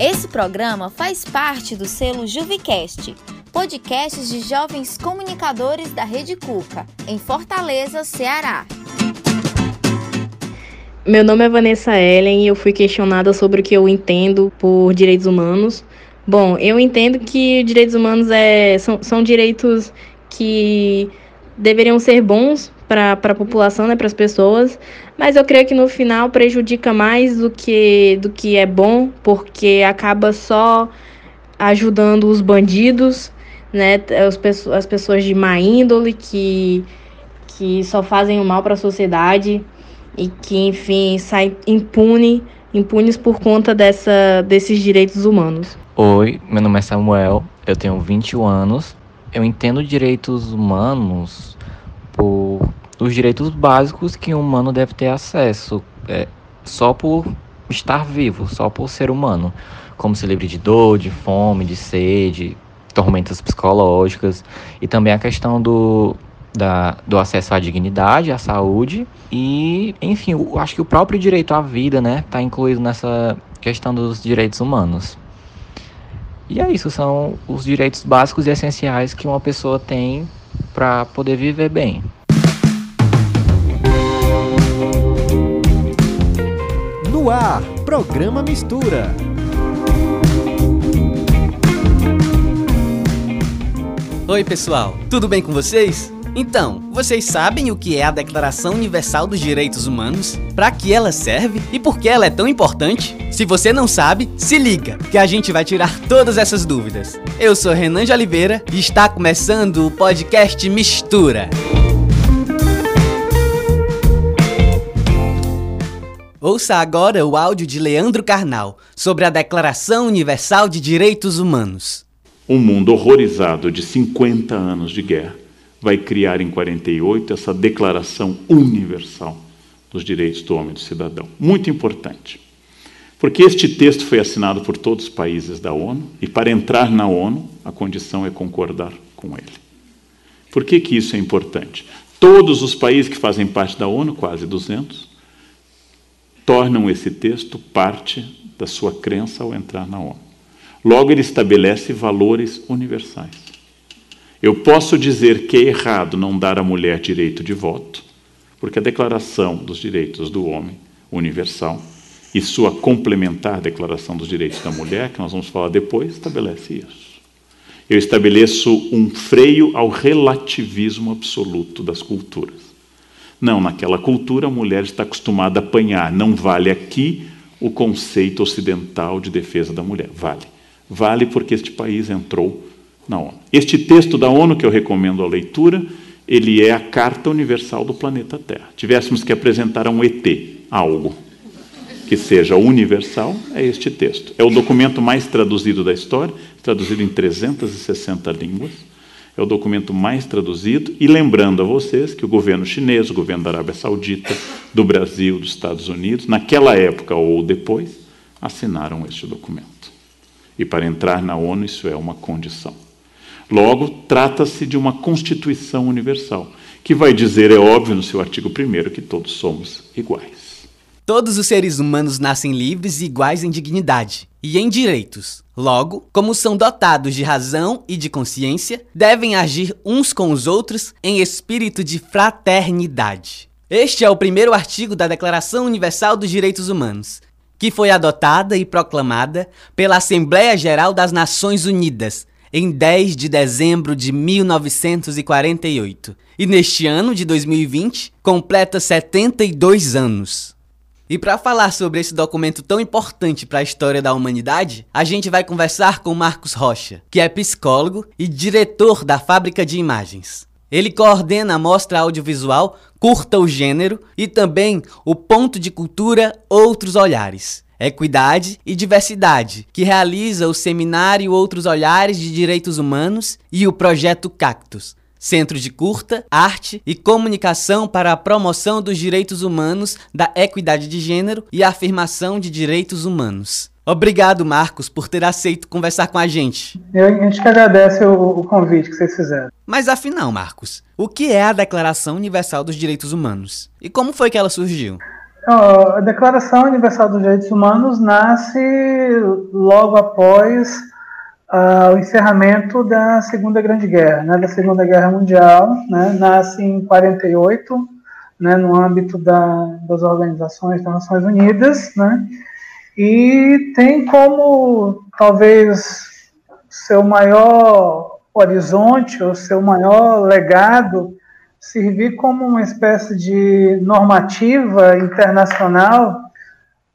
Esse programa faz parte do selo Juvicast, podcasts de jovens comunicadores da Rede Cuca, em Fortaleza, Ceará. Meu nome é Vanessa Ellen e eu fui questionada sobre o que eu entendo por direitos humanos. Bom, eu entendo que direitos humanos é, são, são direitos que deveriam ser bons para a população, né, para as pessoas, mas eu creio que no final prejudica mais do que, do que é bom, porque acaba só ajudando os bandidos, né, as, as pessoas de má índole que, que só fazem o mal para a sociedade e que, enfim, saem impune, impunes por conta dessa, desses direitos humanos. Oi, meu nome é Samuel, eu tenho 21 anos. Eu entendo direitos humanos por os direitos básicos que um humano deve ter acesso, é, só por estar vivo, só por ser humano, como se livre de dor, de fome, de sede, tormentas psicológicas e também a questão do, da, do acesso à dignidade, à saúde e, enfim, eu acho que o próprio direito à vida, né, está incluído nessa questão dos direitos humanos. E é isso, são os direitos básicos e essenciais que uma pessoa tem para poder viver bem. No ar, programa Mistura. Oi, pessoal, tudo bem com vocês? Então, vocês sabem o que é a Declaração Universal dos Direitos Humanos? Para que ela serve e por que ela é tão importante? Se você não sabe, se liga, que a gente vai tirar todas essas dúvidas. Eu sou Renan de Oliveira e está começando o podcast Mistura. Ouça agora o áudio de Leandro Carnal sobre a Declaração Universal de Direitos Humanos. Um mundo horrorizado de 50 anos de guerra vai criar em 48 essa Declaração Universal dos Direitos do Homem e do Cidadão. Muito importante. Porque este texto foi assinado por todos os países da ONU e para entrar na ONU a condição é concordar com ele. Por que, que isso é importante? Todos os países que fazem parte da ONU, quase 200, tornam esse texto parte da sua crença ao entrar na ONU. Logo, ele estabelece valores universais. Eu posso dizer que é errado não dar à mulher direito de voto, porque a Declaração dos Direitos do Homem Universal e sua complementar Declaração dos Direitos da Mulher, que nós vamos falar depois, estabelece isso. Eu estabeleço um freio ao relativismo absoluto das culturas. Não, naquela cultura a mulher está acostumada a apanhar, não vale aqui o conceito ocidental de defesa da mulher. Vale. Vale porque este país entrou na ONU. Este texto da ONU que eu recomendo a leitura, ele é a Carta Universal do planeta Terra. Tivéssemos que apresentar a um ET algo que seja universal, é este texto. É o documento mais traduzido da história, traduzido em 360 línguas. É o documento mais traduzido. E lembrando a vocês que o governo chinês, o governo da Arábia Saudita, do Brasil, dos Estados Unidos, naquela época ou depois, assinaram este documento. E para entrar na ONU, isso é uma condição. Logo, trata-se de uma Constituição Universal, que vai dizer, é óbvio, no seu artigo 1, que todos somos iguais. Todos os seres humanos nascem livres e iguais em dignidade e em direitos. Logo, como são dotados de razão e de consciência, devem agir uns com os outros em espírito de fraternidade. Este é o primeiro artigo da Declaração Universal dos Direitos Humanos, que foi adotada e proclamada pela Assembleia Geral das Nações Unidas em 10 de dezembro de 1948 e neste ano de 2020 completa 72 anos. E para falar sobre esse documento tão importante para a história da humanidade, a gente vai conversar com Marcos Rocha, que é psicólogo e diretor da Fábrica de Imagens. Ele coordena a mostra audiovisual Curta o Gênero e também o Ponto de Cultura Outros Olhares, Equidade e Diversidade, que realiza o seminário Outros Olhares de Direitos Humanos e o projeto Cactus, Centro de Curta, Arte e Comunicação para a Promoção dos Direitos Humanos, da Equidade de Gênero e a Afirmação de Direitos Humanos. Obrigado, Marcos, por ter aceito conversar com a gente. Eu, a gente que agradece o, o convite que vocês fizeram. Mas afinal, Marcos, o que é a Declaração Universal dos Direitos Humanos? E como foi que ela surgiu? A Declaração Universal dos Direitos Humanos nasce logo após uh, o encerramento da Segunda Grande Guerra, né, da Segunda Guerra Mundial, né, nasce em 48, né, no âmbito da, das organizações das Nações Unidas, né, e tem como talvez seu maior horizonte, ou seu maior legado, servir como uma espécie de normativa internacional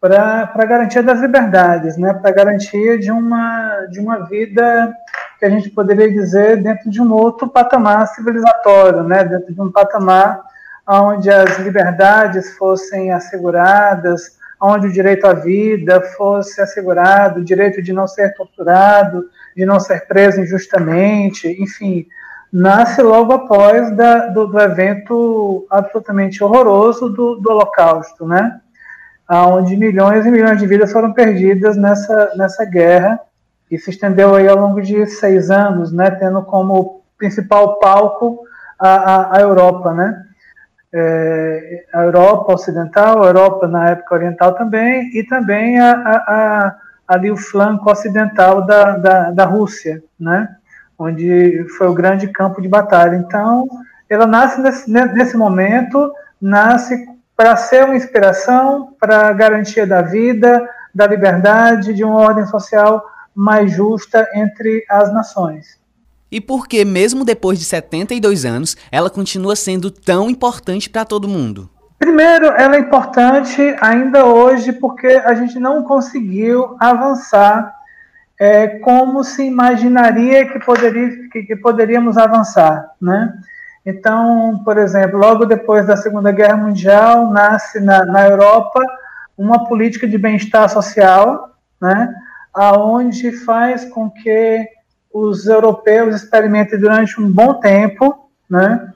para a garantia das liberdades, né? para a garantia de uma, de uma vida que a gente poderia dizer dentro de um outro patamar civilizatório, né? dentro de um patamar onde as liberdades fossem asseguradas, onde o direito à vida fosse assegurado, o direito de não ser torturado, de não ser preso injustamente, enfim, nasce logo após da, do, do, evento absolutamente horroroso do, do Holocausto, né? Onde milhões e milhões de vidas foram perdidas nessa, nessa guerra, que se estendeu aí ao longo de seis anos, né? Tendo como principal palco a, a, a Europa, né? É, a Europa Ocidental, a Europa na época oriental também, e também a, a, ali o flanco ocidental da, da, da Rússia, né? onde foi o grande campo de batalha. Então, ela nasce nesse, nesse momento, nasce para ser uma inspiração para a garantia da vida, da liberdade, de uma ordem social mais justa entre as nações. E por que, mesmo depois de 72 anos, ela continua sendo tão importante para todo mundo? Primeiro, ela é importante ainda hoje porque a gente não conseguiu avançar é, como se imaginaria que, poderia, que, que poderíamos avançar, né? Então, por exemplo, logo depois da Segunda Guerra Mundial, nasce na, na Europa uma política de bem-estar social, né, aonde faz com que os europeus experimentem durante um bom tempo, né,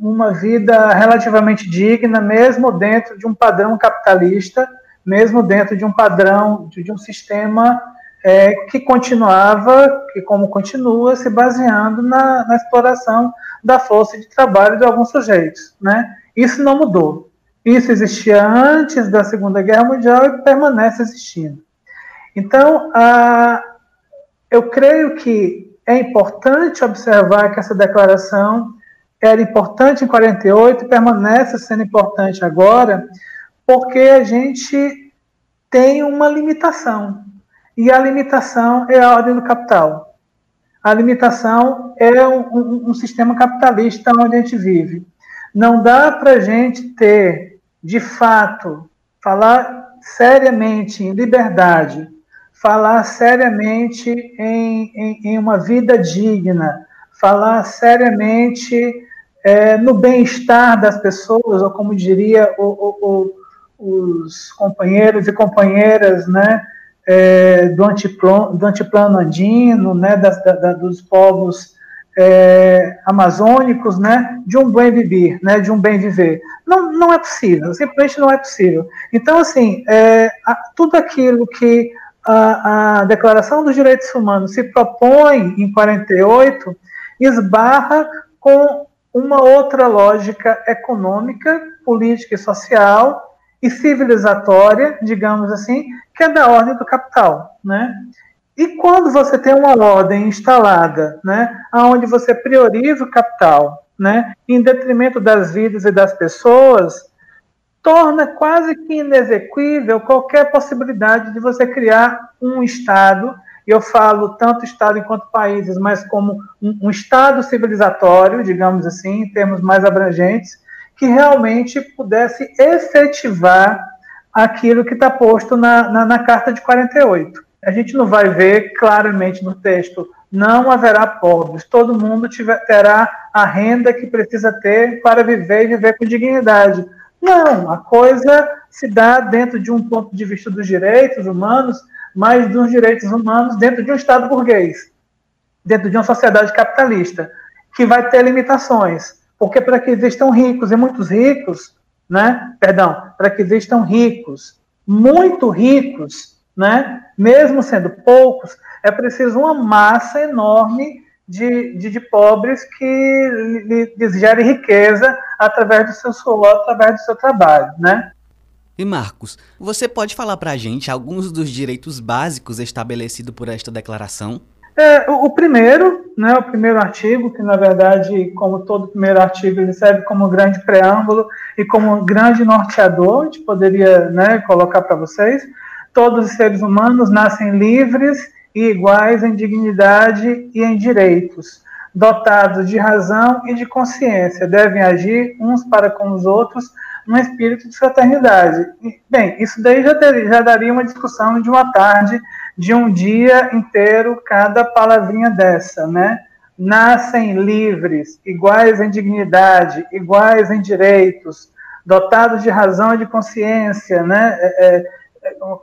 uma vida relativamente digna, mesmo dentro de um padrão capitalista, mesmo dentro de um padrão, de, de um sistema é, que continuava, que como continua, se baseando na, na, exploração da força de trabalho de alguns sujeitos. Né? Isso não mudou. Isso existia antes da Segunda Guerra Mundial e permanece existindo. Então, a, eu creio que é importante observar que essa declaração era importante em 48 e permanece sendo importante agora, porque a gente tem uma limitação. E a limitação é a ordem do capital. A limitação é um, um, um sistema capitalista onde a gente vive. Não dá para a gente ter, de fato, falar seriamente em liberdade, falar seriamente em, em, em uma vida digna, falar seriamente é, no bem-estar das pessoas, ou como diria o, o, os companheiros e companheiras né, é, do, antiplano, do antiplano andino, né, das, da, dos povos é, amazônicos, né, de um bem viver, né, de um bem viver. Não, não é possível, simplesmente não é possível. Então, assim, é, tudo aquilo que a, a Declaração dos Direitos Humanos se propõe em 48 esbarra com uma outra lógica econômica, política e social e civilizatória, digamos assim, que é da ordem do capital, né? E quando você tem uma ordem instalada, né, onde você prioriza o capital, né, em detrimento das vidas e das pessoas, torna quase que inexequível qualquer possibilidade de você criar um Estado, e eu falo tanto Estado enquanto países, mas como um, um Estado civilizatório, digamos assim, em termos mais abrangentes, que realmente pudesse efetivar aquilo que está posto na, na, na, Carta de 48. A gente não vai ver claramente no texto, não haverá pobres, todo mundo tiver, terá a renda que precisa ter para viver e viver com dignidade. Não, a coisa se dá dentro de um ponto de vista dos direitos humanos, mas dos direitos humanos dentro de um Estado burguês, dentro de uma sociedade capitalista, que vai ter limitações porque para que existam ricos e muitos ricos, né? Perdão, para que existam ricos, muito ricos, né? Mesmo sendo poucos, é preciso uma massa enorme de, de, de pobres que lhes gere riqueza através do seu suor, através do seu trabalho, né? E Marcos, você pode falar para a gente alguns dos direitos básicos estabelecidos por esta declaração? É, o, o, primeiro, né, o primeiro artigo, que na verdade, como todo primeiro artigo, ele serve como grande preâmbulo e como grande norteador, a gente poderia né, colocar para vocês. Todos os seres humanos nascem livres e iguais em dignidade e em direitos, dotados de razão e de consciência, devem agir uns para com os outros num espírito de fraternidade. Bem, isso daí já, ter, já daria uma discussão de uma tarde, de um dia inteiro, cada palavrinha dessa, né? Nascem livres, iguais em dignidade, iguais em direitos, dotados de razão e de consciência, né? É, é,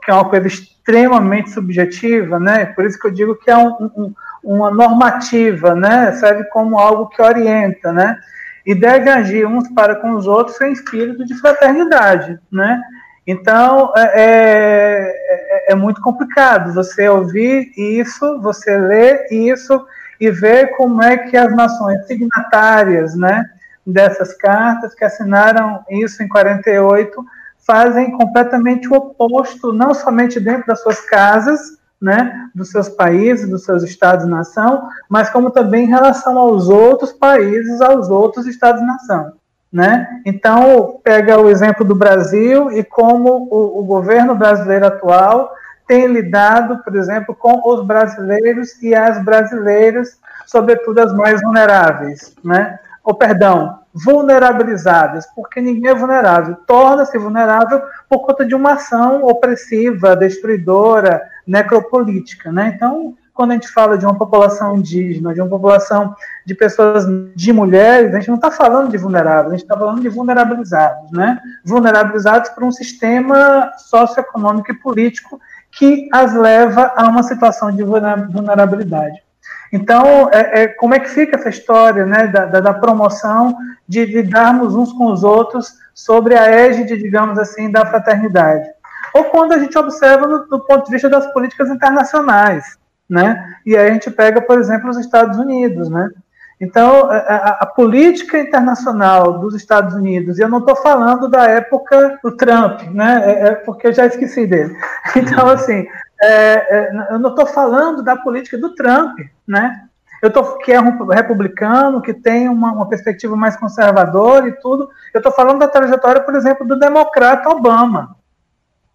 que é uma coisa extremamente subjetiva, né? Por isso que eu digo que é um, um, uma normativa, né? Serve como algo que orienta, né? e devem agir uns para com os outros em espírito de fraternidade, né? Então, é, é, é, é, muito complicado você ouvir isso, você ler isso e ver como é que as nações signatárias, né, dessas cartas que assinaram isso em 48 fazem completamente o oposto, não somente dentro das suas casas, né, dos seus países, dos seus estados-nação, mas como também em relação aos outros países, aos outros estados-nação. Né? Então, pega o exemplo do Brasil e como o, o, governo brasileiro atual tem lidado, por exemplo, com os brasileiros e as brasileiras, sobretudo as mais vulneráveis, né? Ou, perdão, vulnerabilizadas, porque ninguém é vulnerável. Torna-se vulnerável por conta de uma ação opressiva, destruidora, necropolítica. Né? Então, quando a gente fala de uma população indígena, de uma população de pessoas, de mulheres, a gente não está falando de vulneráveis, a gente está falando de vulnerabilizados, né? Vulnerabilizados por um sistema socioeconômico e político que as leva a uma situação de vulnerabilidade. Então, é, é, como é que fica essa história né, da, da, da promoção de lidarmos uns com os outros sobre a égide, digamos assim, da fraternidade? ou quando a gente observa no, do ponto de vista das políticas internacionais, né? E aí a gente pega, por exemplo, os Estados Unidos, né? Então, a, a, política internacional dos Estados Unidos, e eu não estou falando da época do Trump, né? É, é porque eu já esqueci dele. Então, assim, é, é, eu não estou falando da política do Trump, né? Eu tô, que é um republicano, que tem uma, uma perspectiva mais conservadora e tudo. Eu estou falando da trajetória, por exemplo, do democrata Obama,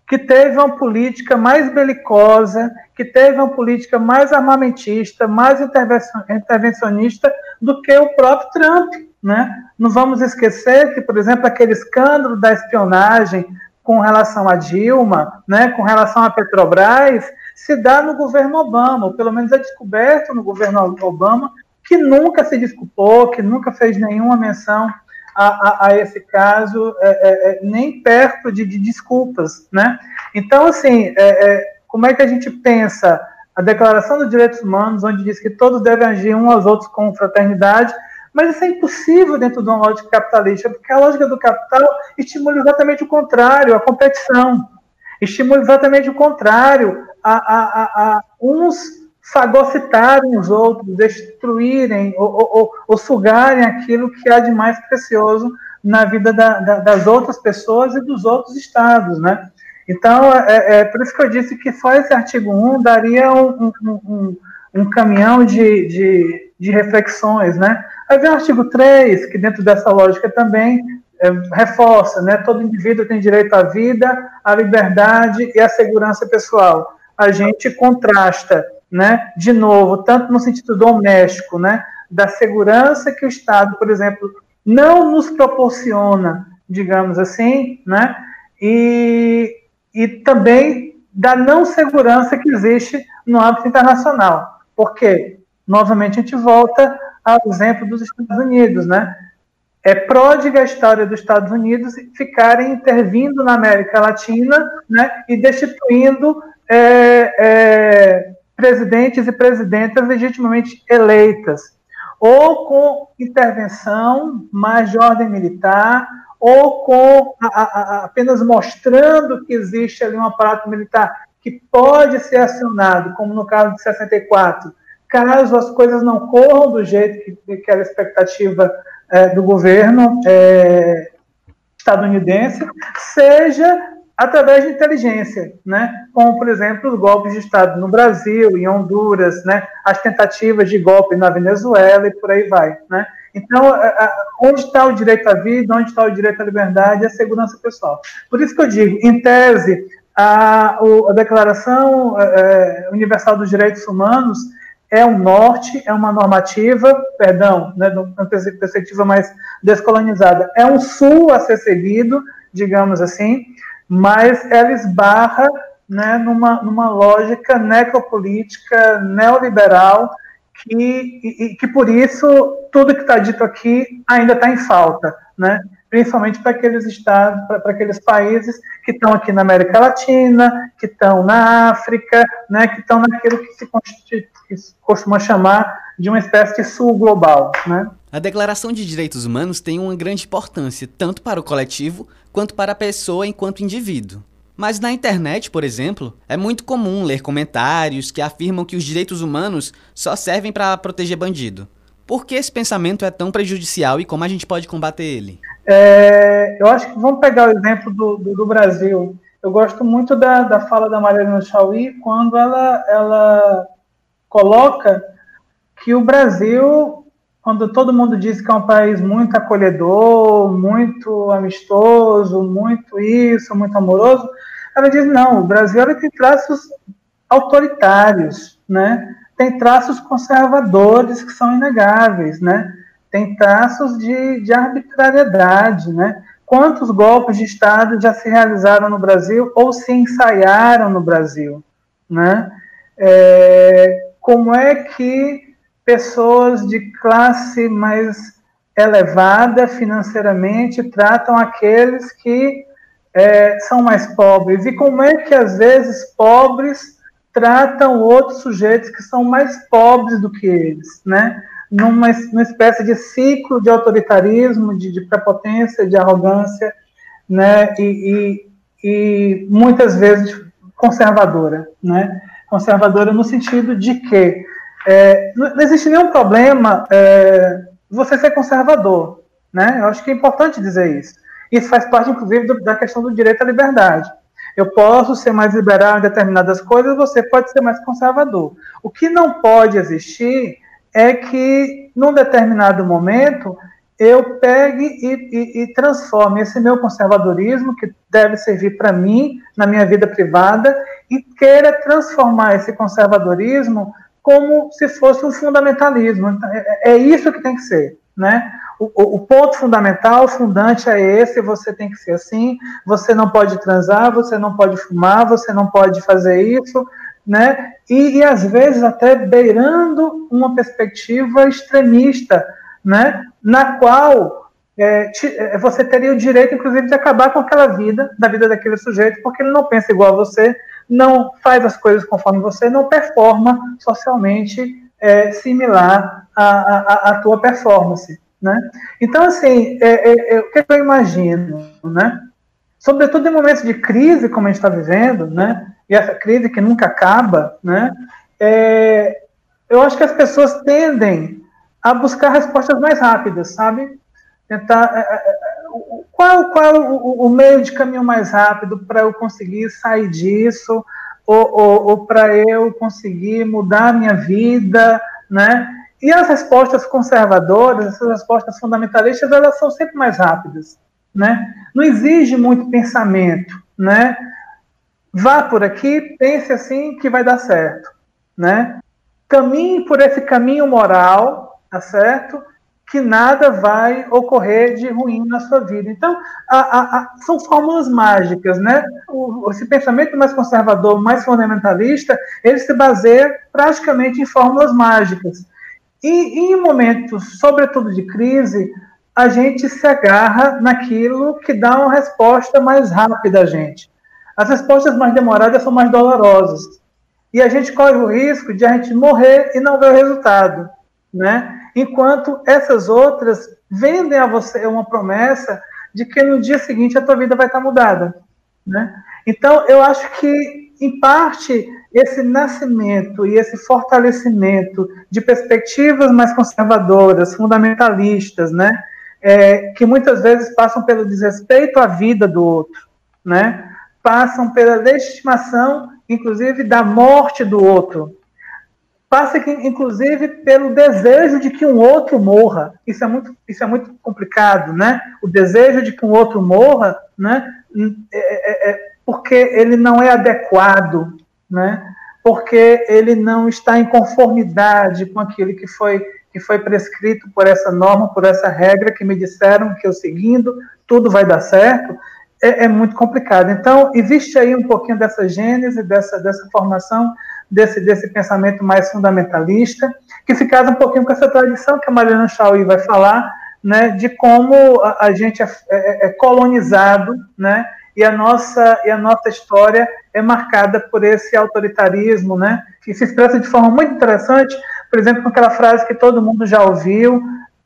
que teve uma política mais belicosa, que teve uma política mais armamentista, mais intervencionista do que o próprio Trump. Né? Não vamos esquecer que, por exemplo, aquele escândalo da espionagem com relação a Dilma, né, com relação a Petrobras, se dá no governo Obama, ou pelo menos é descoberto no governo Obama, que nunca se desculpou, que nunca fez nenhuma menção a, a, a esse caso, é, é, é, nem perto de, de, desculpas, né? Então, assim, é, é, como é que a gente pensa a Declaração dos Direitos Humanos, onde diz que todos devem agir uns aos outros com fraternidade, mas isso é impossível dentro de uma lógica capitalista, porque a lógica do capital estimula exatamente o contrário, a competição. Estimula exatamente o contrário, a, a, a, a uns fagocitarem os outros, destruírem ou, ou, ou, sugarem aquilo que há de mais precioso na vida da, da, das outras pessoas e dos outros estados, né? Então, é, é, por isso que eu disse que só esse artigo 1 daria um, um, um, um caminhão de, de, de, reflexões, né? Aí vem o artigo 3, que dentro dessa lógica também é, reforça, né? Todo indivíduo tem direito à vida, à liberdade e à segurança pessoal. A gente contrasta né, de novo, tanto no sentido doméstico, né, da segurança que o Estado, por exemplo, não nos proporciona, digamos assim, né, e, e também da não segurança que existe no âmbito internacional. Porque, novamente, a gente volta ao exemplo dos Estados Unidos, né? É pródiga a história dos Estados Unidos ficarem intervindo na América Latina né, e destituindo é, é, presidentes e presidentas legitimamente eleitas, ou com intervenção mais de ordem militar, ou com a, a, apenas mostrando que existe ali um aparato militar que pode ser acionado, como no caso de 64, caso as coisas não corram do jeito que, que era a expectativa é, do governo é, estadunidense, seja através de inteligência, né? como, por exemplo, os golpes de Estado no Brasil, em Honduras, né? as tentativas de golpe na Venezuela e por aí vai. Né? Então, onde está o direito à vida, onde está o direito à liberdade e à segurança pessoal? Por isso que eu digo, em tese, a, a Declaração é, Universal dos Direitos Humanos é um norte, é uma normativa, perdão, né, uma perspectiva mais descolonizada, é um sul a ser seguido, digamos assim, mas ela esbarra né, numa, numa lógica necropolítica neoliberal que, e, que por isso tudo que está dito aqui ainda está em falta, né? principalmente para aqueles estados, para aqueles países que estão aqui na América Latina, que estão na África, né, que estão naquilo que se, que se costuma chamar de uma espécie de sul global. Né? A Declaração de Direitos Humanos tem uma grande importância, tanto para o coletivo quanto para a pessoa enquanto indivíduo. Mas na internet, por exemplo, é muito comum ler comentários que afirmam que os direitos humanos só servem para proteger bandido. Por que esse pensamento é tão prejudicial e como a gente pode combater ele? É, eu acho que vamos pegar o exemplo do, do, do Brasil. Eu gosto muito da, da fala da Mariana Chauí quando ela, ela coloca que o Brasil, quando todo mundo diz que é um país muito acolhedor, muito amistoso, muito isso, muito amoroso, ela diz, não, o Brasil ele tem traços autoritários, né? tem traços conservadores que são inegáveis, né? tem traços de, de arbitrariedade. Né? Quantos golpes de Estado já se realizaram no Brasil ou se ensaiaram no Brasil? Né? É, como é que pessoas de classe mais elevada financeiramente tratam aqueles que é, são mais pobres e como é que às vezes pobres tratam outros sujeitos que são mais pobres do que eles, né? Numa, numa espécie de ciclo de autoritarismo, de, de prepotência, de arrogância, né? E, e, e muitas vezes conservadora, né? Conservadora no sentido de que é, não existe nenhum problema é, você ser conservador, né? Eu acho que é importante dizer isso. Isso faz parte, inclusive, do, da questão do direito à liberdade. Eu posso ser mais liberal em determinadas coisas, você pode ser mais conservador. O que não pode existir é que, num determinado momento, eu pegue e, e, e transforme esse meu conservadorismo, que deve servir para mim, na minha vida privada, e queira transformar esse conservadorismo como se fosse um fundamentalismo. Então, é, é isso que tem que ser. Né? O, o, ponto fundamental, fundante é esse, você tem que ser assim, você não pode transar, você não pode fumar, você não pode fazer isso, né? E, e às vezes até beirando uma perspectiva extremista, né? Na qual é, te, é, você teria o direito, inclusive, de acabar com aquela vida, da vida daquele sujeito, porque ele não pensa igual a você, não faz as coisas conforme você, não performa socialmente é, similar à, à, à tua performance. Né? Então, assim, é, é, é, o que eu imagino, né? sobretudo em momentos de crise, como a gente está vivendo, né? e essa crise que nunca acaba, né? É, eu acho que as pessoas tendem a buscar respostas mais rápidas, sabe? Tentar. Qual, qual o, o, meio de caminho mais rápido para eu conseguir sair disso, ou, ou, ou para eu conseguir mudar a minha vida, né? E as respostas conservadoras, essas respostas fundamentalistas, elas são sempre mais rápidas, né? Não exige muito pensamento, né? Vá por aqui, pense assim que vai dar certo, né? Caminhe por esse caminho moral, tá certo? Que nada vai ocorrer de ruim na sua vida. Então, a, a, a, são fórmulas mágicas, né? O, esse pensamento mais conservador, mais fundamentalista, ele se baseia praticamente em fórmulas mágicas e, em momentos, sobretudo de crise, a gente se agarra naquilo que dá uma resposta mais rápida a gente. As respostas mais demoradas são mais dolorosas. E a gente corre o risco de a gente morrer e não ver o resultado, né? Enquanto essas outras vendem a você uma promessa de que no dia seguinte a tua vida vai estar mudada, né? Então, eu acho que em parte, esse nascimento e esse fortalecimento de perspectivas mais conservadoras, fundamentalistas, né, é, que muitas vezes passam pelo desrespeito à vida do outro, né, passam pela legitimação, inclusive, da morte do outro, passa inclusive pelo desejo de que um outro morra. Isso é muito, isso é muito complicado, né? O desejo de que um outro morra, né? É, é, é porque ele não é adequado, né? Porque ele não está em conformidade com aquilo que foi que foi prescrito por essa norma, por essa regra que me disseram que eu seguindo tudo vai dar certo. É, é muito complicado. Então existe aí um pouquinho dessa gênese, dessa dessa formação desse, desse pensamento mais fundamentalista, que se casa um pouquinho com essa tradição que a Mariana Chauí vai falar, né, de como a, a gente é, é, é, colonizado, né, e a nossa e a nossa história é marcada por esse autoritarismo, né, que se expressa de forma muito interessante, por exemplo, com aquela frase que todo mundo já ouviu,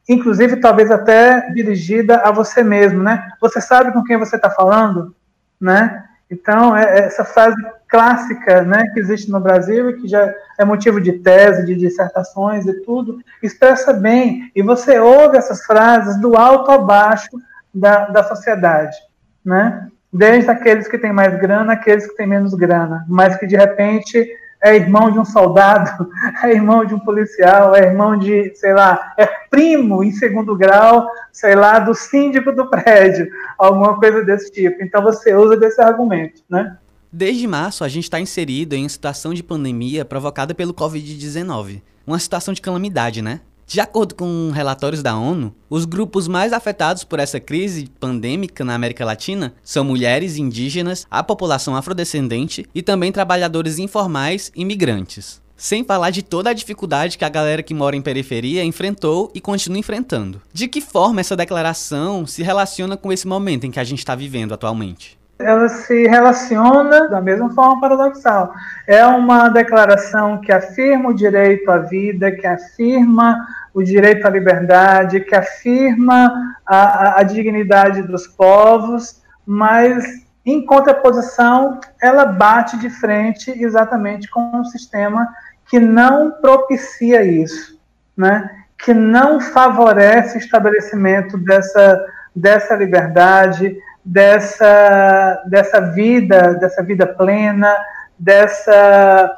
inclusive talvez até dirigida a você mesmo, né? Você sabe com quem você está falando, né? Então, é, é essa frase clássica né, que existe no Brasil e que já é motivo de tese, de dissertações e tudo, expressa bem. E você ouve essas frases do alto a baixo da, da sociedade. Né? Desde aqueles que têm mais grana, aqueles que têm menos grana, mas que de repente é irmão de um soldado, é irmão de um policial, é irmão de, sei lá, é primo em segundo grau, sei lá, do síndico do prédio, alguma coisa desse tipo. Então você usa desse argumento, né? Desde março, a gente está inserido em situação de pandemia provocada pelo Covid-19. Uma situação de calamidade, né? De acordo com relatórios da ONU, os grupos mais afetados por essa crise pandêmica na América Latina são mulheres, indígenas, a população afrodescendente e também trabalhadores informais e migrantes. Sem falar de toda a dificuldade que a galera que mora em periferia enfrentou e continua enfrentando. De que forma essa declaração se relaciona com esse momento em que a gente está vivendo atualmente? Ela se relaciona da mesma forma paradoxal. É uma declaração que afirma o direito à vida, que afirma o direito à liberdade, que afirma a, a dignidade dos povos, mas em contraposição, ela bate de frente exatamente com um sistema que não propicia isso, né? que não favorece o estabelecimento dessa, dessa liberdade, dessa, dessa vida, dessa vida plena, dessa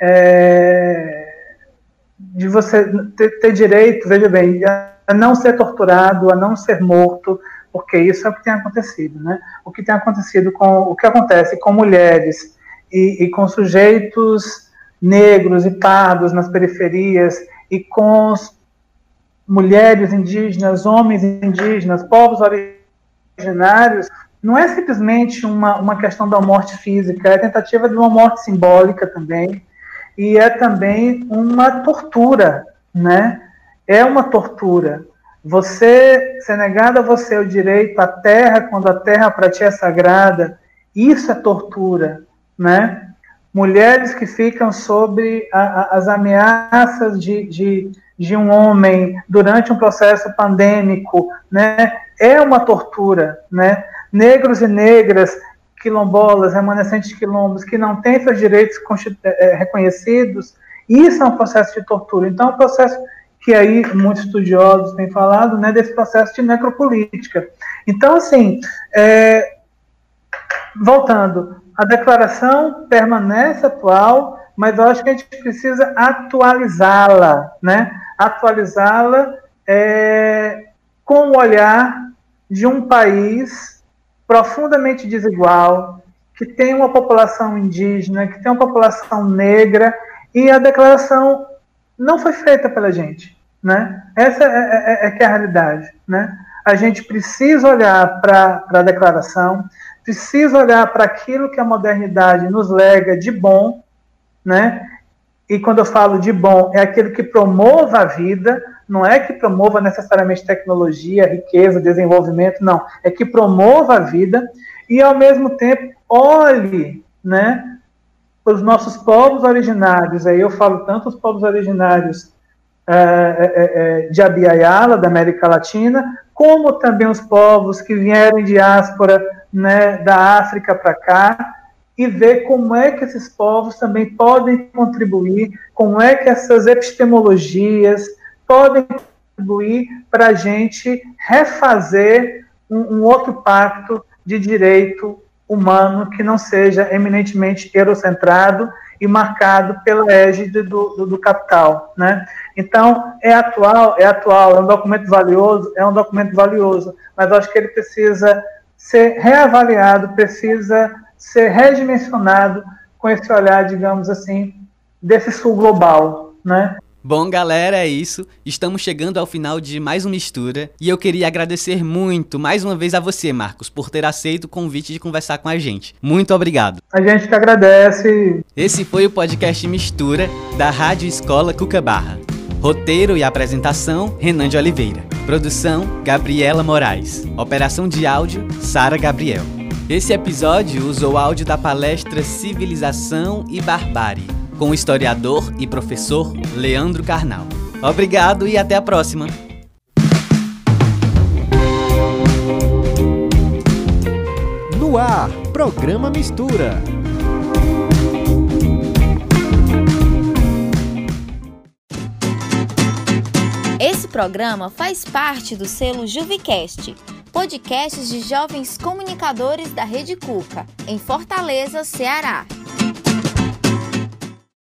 é, de você ter, ter, direito, veja bem, a não ser torturado, a não ser morto, porque isso é o que tem acontecido, né? O que tem acontecido com o que acontece com mulheres e, e com sujeitos negros e pardos nas periferias e com mulheres indígenas, homens indígenas, povos originários originários não é simplesmente uma, uma questão da morte física, é a tentativa de uma morte simbólica também, e é também uma tortura, né? É uma tortura. Você ser negado a você o direito à terra quando a terra para ti é sagrada, isso é tortura, né? Mulheres que ficam sobre a, a, as ameaças de, de, de um homem durante um processo pandêmico, né? É uma tortura, né? Negros e negras, quilombolas, remanescentes quilombos, que não têm seus direitos é, é, reconhecidos, isso é um processo de tortura. Então, é um processo que aí muitos estudiosos têm falado, né, desse processo de necropolítica. Então, assim, é, voltando, a declaração permanece atual, mas eu acho que a gente precisa atualizá-la, né? Atualizá-la é, com o olhar de um país profundamente desigual, que tem uma população indígena, que tem uma população negra, e a declaração não foi feita pela gente. Né? Essa é, é, é, é que é a realidade. Né? A gente precisa olhar para a declaração, precisa olhar para aquilo que a modernidade nos lega de bom, né? e quando eu falo de bom, é aquilo que promova a vida, não é que promova necessariamente tecnologia, riqueza, desenvolvimento, não. É que promova a vida e, ao mesmo tempo, olhe né, os nossos povos originários. Aí eu falo tanto os povos originários é, é, é, de Abiaiala, da América Latina, como também os povos que vieram em diáspora né, da África para cá, e ver como é que esses povos também podem contribuir, como é que essas epistemologias podem contribuir para a gente refazer um, um, outro pacto de direito humano que não seja eminentemente eurocentrado e marcado pela égide do, do, do, capital, né? Então é atual, é atual, é um documento valioso, é um documento valioso, mas acho que ele precisa ser reavaliado, precisa ser redimensionado com esse olhar, digamos assim, desse sul global, né? Bom, galera, é isso. Estamos chegando ao final de mais uma mistura e eu queria agradecer muito mais uma vez a você, Marcos, por ter aceito o convite de conversar com a gente. Muito obrigado. A gente que agradece. Esse foi o podcast Mistura da Rádio Escola Cuca Barra. Roteiro e apresentação: Renan de Oliveira. Produção: Gabriela Moraes. Operação de áudio: Sara Gabriel. Esse episódio usou áudio da palestra Civilização e Barbárie, com o historiador e professor Leandro Carnal. Obrigado e até a próxima! No ar, programa Mistura. Esse programa faz parte do selo Juvicast podcasts de jovens comunicadores da Rede Cuca, em Fortaleza, Ceará.